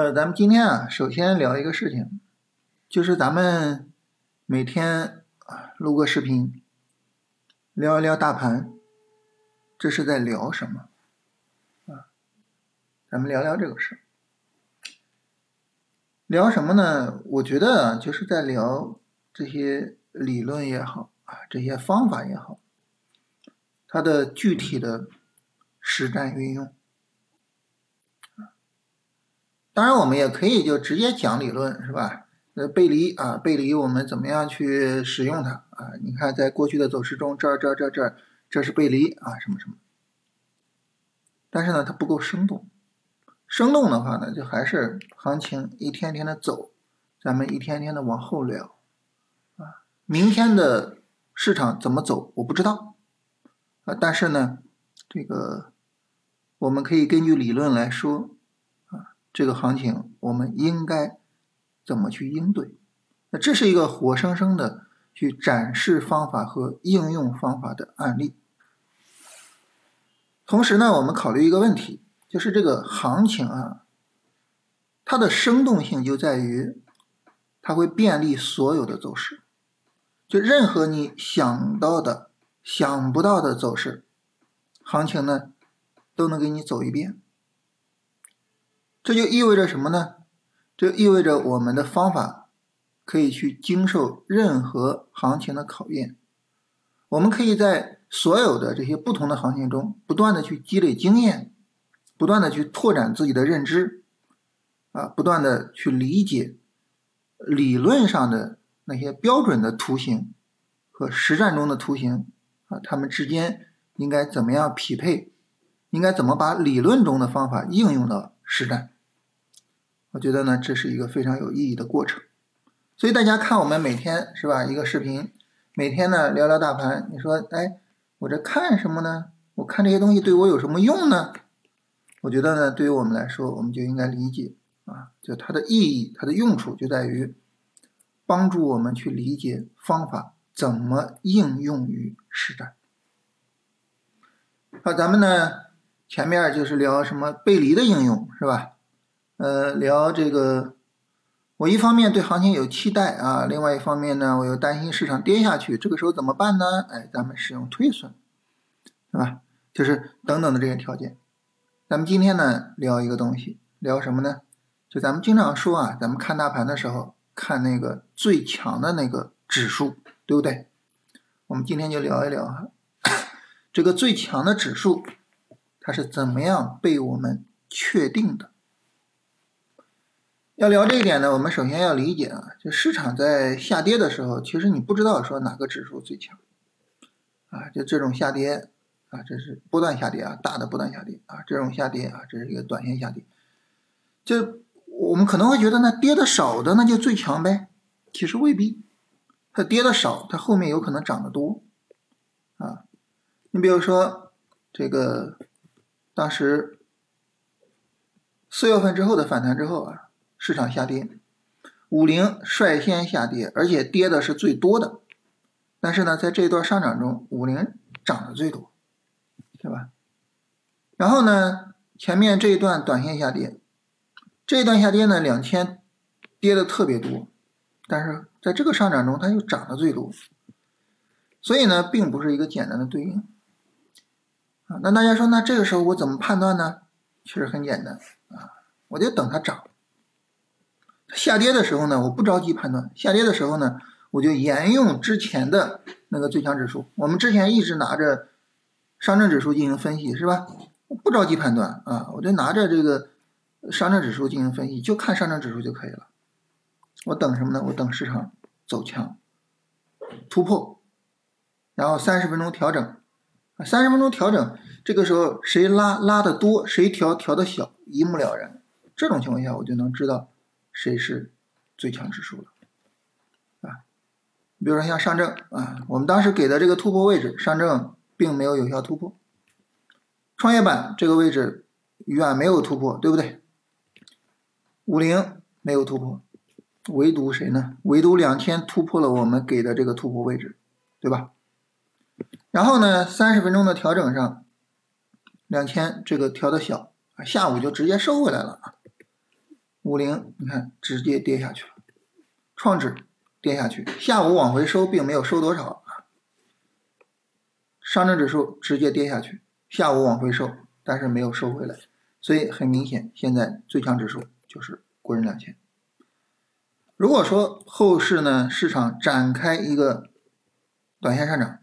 呃，咱们今天啊，首先聊一个事情，就是咱们每天录个视频，聊一聊大盘，这是在聊什么啊？咱们聊聊这个事聊什么呢？我觉得，就是在聊这些理论也好啊，这些方法也好，它的具体的实战运用。当然，我们也可以就直接讲理论，是吧？呃，背离啊，背离我们怎么样去使用它啊？你看，在过去的走势中，这儿、这儿、这儿、这儿，这是背离啊，什么什么。但是呢，它不够生动。生动的话呢，就还是行情一天天的走，咱们一天天的往后聊啊。明天的市场怎么走，我不知道啊。但是呢，这个我们可以根据理论来说。这个行情我们应该怎么去应对？那这是一个活生生的去展示方法和应用方法的案例。同时呢，我们考虑一个问题，就是这个行情啊，它的生动性就在于它会便利所有的走势，就任何你想到的、想不到的走势，行情呢都能给你走一遍。这就意味着什么呢？这意味着我们的方法可以去经受任何行情的考验。我们可以在所有的这些不同的行情中，不断的去积累经验，不断的去拓展自己的认知，啊，不断的去理解理论上的那些标准的图形和实战中的图形啊，它们之间应该怎么样匹配？应该怎么把理论中的方法应用到？实战，我觉得呢，这是一个非常有意义的过程。所以大家看我们每天是吧，一个视频，每天呢聊聊大盘。你说，哎，我这看什么呢？我看这些东西对我有什么用呢？我觉得呢，对于我们来说，我们就应该理解啊，就它的意义、它的用处就在于帮助我们去理解方法怎么应用于实战。好，咱们呢。前面就是聊什么背离的应用是吧？呃，聊这个，我一方面对行情有期待啊，另外一方面呢，我又担心市场跌下去，这个时候怎么办呢？哎，咱们使用推损，是吧？就是等等的这些条件。咱们今天呢聊一个东西，聊什么呢？就咱们经常说啊，咱们看大盘的时候看那个最强的那个指数，对不对？我们今天就聊一聊哈，这个最强的指数。它是怎么样被我们确定的？要聊这一点呢，我们首先要理解啊，就市场在下跌的时候，其实你不知道说哪个指数最强。啊，就这种下跌啊，这是波段下跌啊，大的波段下跌啊，这种下跌啊，这是一个短线下跌，就我们可能会觉得那跌的少的那就最强呗，其实未必，它跌的少，它后面有可能涨得多。啊，你比如说这个。当时四月份之后的反弹之后啊，市场下跌，五零率先下跌，而且跌的是最多的。但是呢，在这一段上涨中，五零涨的最多，对吧？然后呢，前面这一段短线下跌，这一段下跌呢，两千跌的特别多，但是在这个上涨中，它又涨的最多。所以呢，并不是一个简单的对应。啊，那大家说，那这个时候我怎么判断呢？其实很简单啊，我就等它涨。下跌的时候呢，我不着急判断；下跌的时候呢，我就沿用之前的那个最强指数。我们之前一直拿着上证指数进行分析，是吧？不着急判断啊，我就拿着这个上证指数进行分析，就看上证指数就可以了。我等什么呢？我等市场走强突破，然后三十分钟调整。三十分钟调整，这个时候谁拉拉的多，谁调调的小，一目了然。这种情况下，我就能知道谁是最强指数了，啊，比如说像上证啊，我们当时给的这个突破位置，上证并没有有效突破，创业板这个位置远没有突破，对不对？五零没有突破，唯独谁呢？唯独两千突破了我们给的这个突破位置，对吧？然后呢，三十分钟的调整上，两千这个调的小，下午就直接收回来了啊。五零你看直接跌下去了，创指跌下去，下午往回收并没有收多少啊，上证指数直接跌下去，下午往回收，但是没有收回来，所以很明显，现在最强指数就是国人两千。如果说后市呢，市场展开一个短线上涨，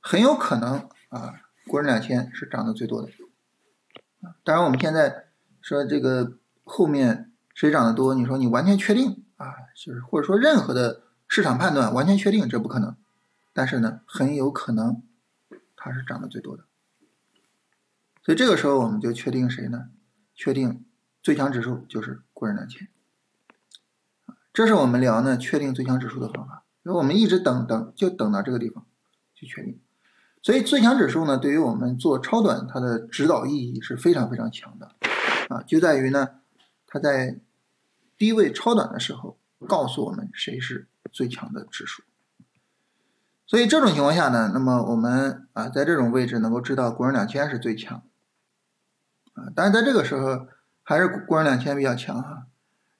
很有可能啊，国人两千是涨得最多的。当然我们现在说这个后面谁涨得多，你说你完全确定啊，就是或者说任何的市场判断完全确定，这不可能。但是呢，很有可能它是涨得最多的。所以这个时候我们就确定谁呢？确定最强指数就是国人两千。这是我们聊呢确定最强指数的方法，因为我们一直等等就等到这个地方去确定。所以最强指数呢，对于我们做超短，它的指导意义是非常非常强的啊，就在于呢，它在低位超短的时候告诉我们谁是最强的指数。所以这种情况下呢，那么我们啊在这种位置能够知道国人两千是最强啊，但是在这个时候还是国人两千比较强哈。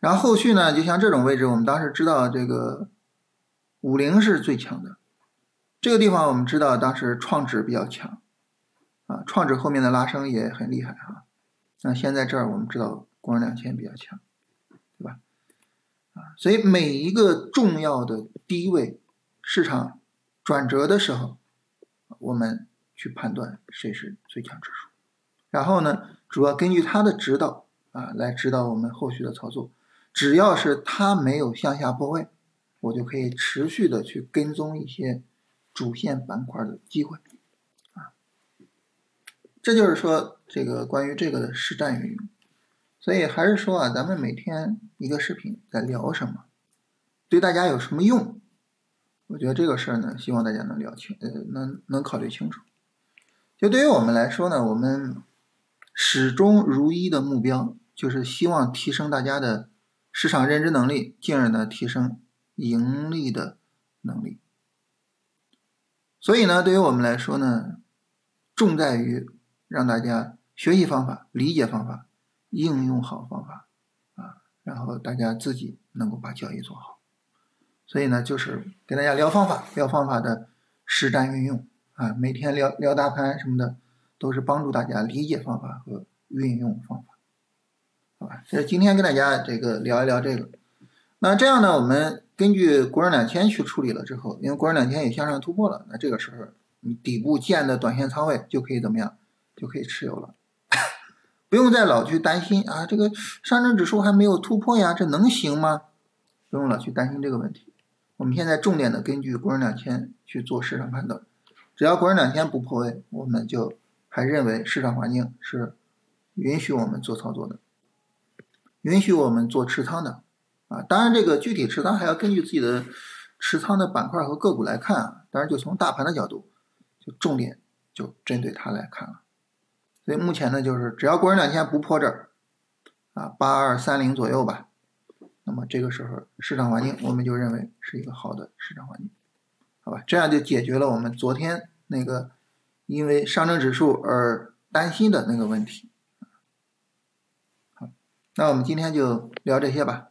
然后后续呢，就像这种位置，我们当时知道这个五零是最强的，这个地方我们知道当时创指比较强，啊，创指后面的拉升也很厉害哈。那现在这儿我们知道光两千比较强，对吧？啊，所以每一个重要的低位市场转折的时候，我们去判断谁是最强指数，然后呢，主要根据它的指导啊来指导我们后续的操作。只要是它没有向下破位，我就可以持续的去跟踪一些主线板块的机会，啊，这就是说这个关于这个的实战运用。所以还是说啊，咱们每天一个视频在聊什么，对大家有什么用？我觉得这个事儿呢，希望大家能聊清，呃，能能考虑清楚。就对于我们来说呢，我们始终如一的目标就是希望提升大家的。市场认知能力，进而呢提升盈利的能力。所以呢，对于我们来说呢，重在于让大家学习方法、理解方法、应用好方法啊，然后大家自己能够把交易做好。所以呢，就是给大家聊方法、聊方法的实战运用啊，每天聊聊大盘什么的，都是帮助大家理解方法和运用方法。好吧，所以今天跟大家这个聊一聊这个。那这样呢，我们根据国人两千去处理了之后，因为国人两千也向上突破了，那这个时候你底部建的短线仓位就可以怎么样？就可以持有了，不用再老去担心啊，这个上证指数还没有突破呀，这能行吗？不用老去担心这个问题。我们现在重点的根据国人两千去做市场判断，只要国人两千不破位，我们就还认为市场环境是允许我们做操作的。允许我们做持仓的，啊，当然这个具体持仓还要根据自己的持仓的板块和个股来看啊。当然就从大盘的角度，就重点就针对它来看了。所以目前呢，就是只要国人两千不破这儿，啊，八二三零左右吧，那么这个时候市场环境我们就认为是一个好的市场环境，好吧？这样就解决了我们昨天那个因为上证指数而担心的那个问题。好那我们今天就聊这些吧。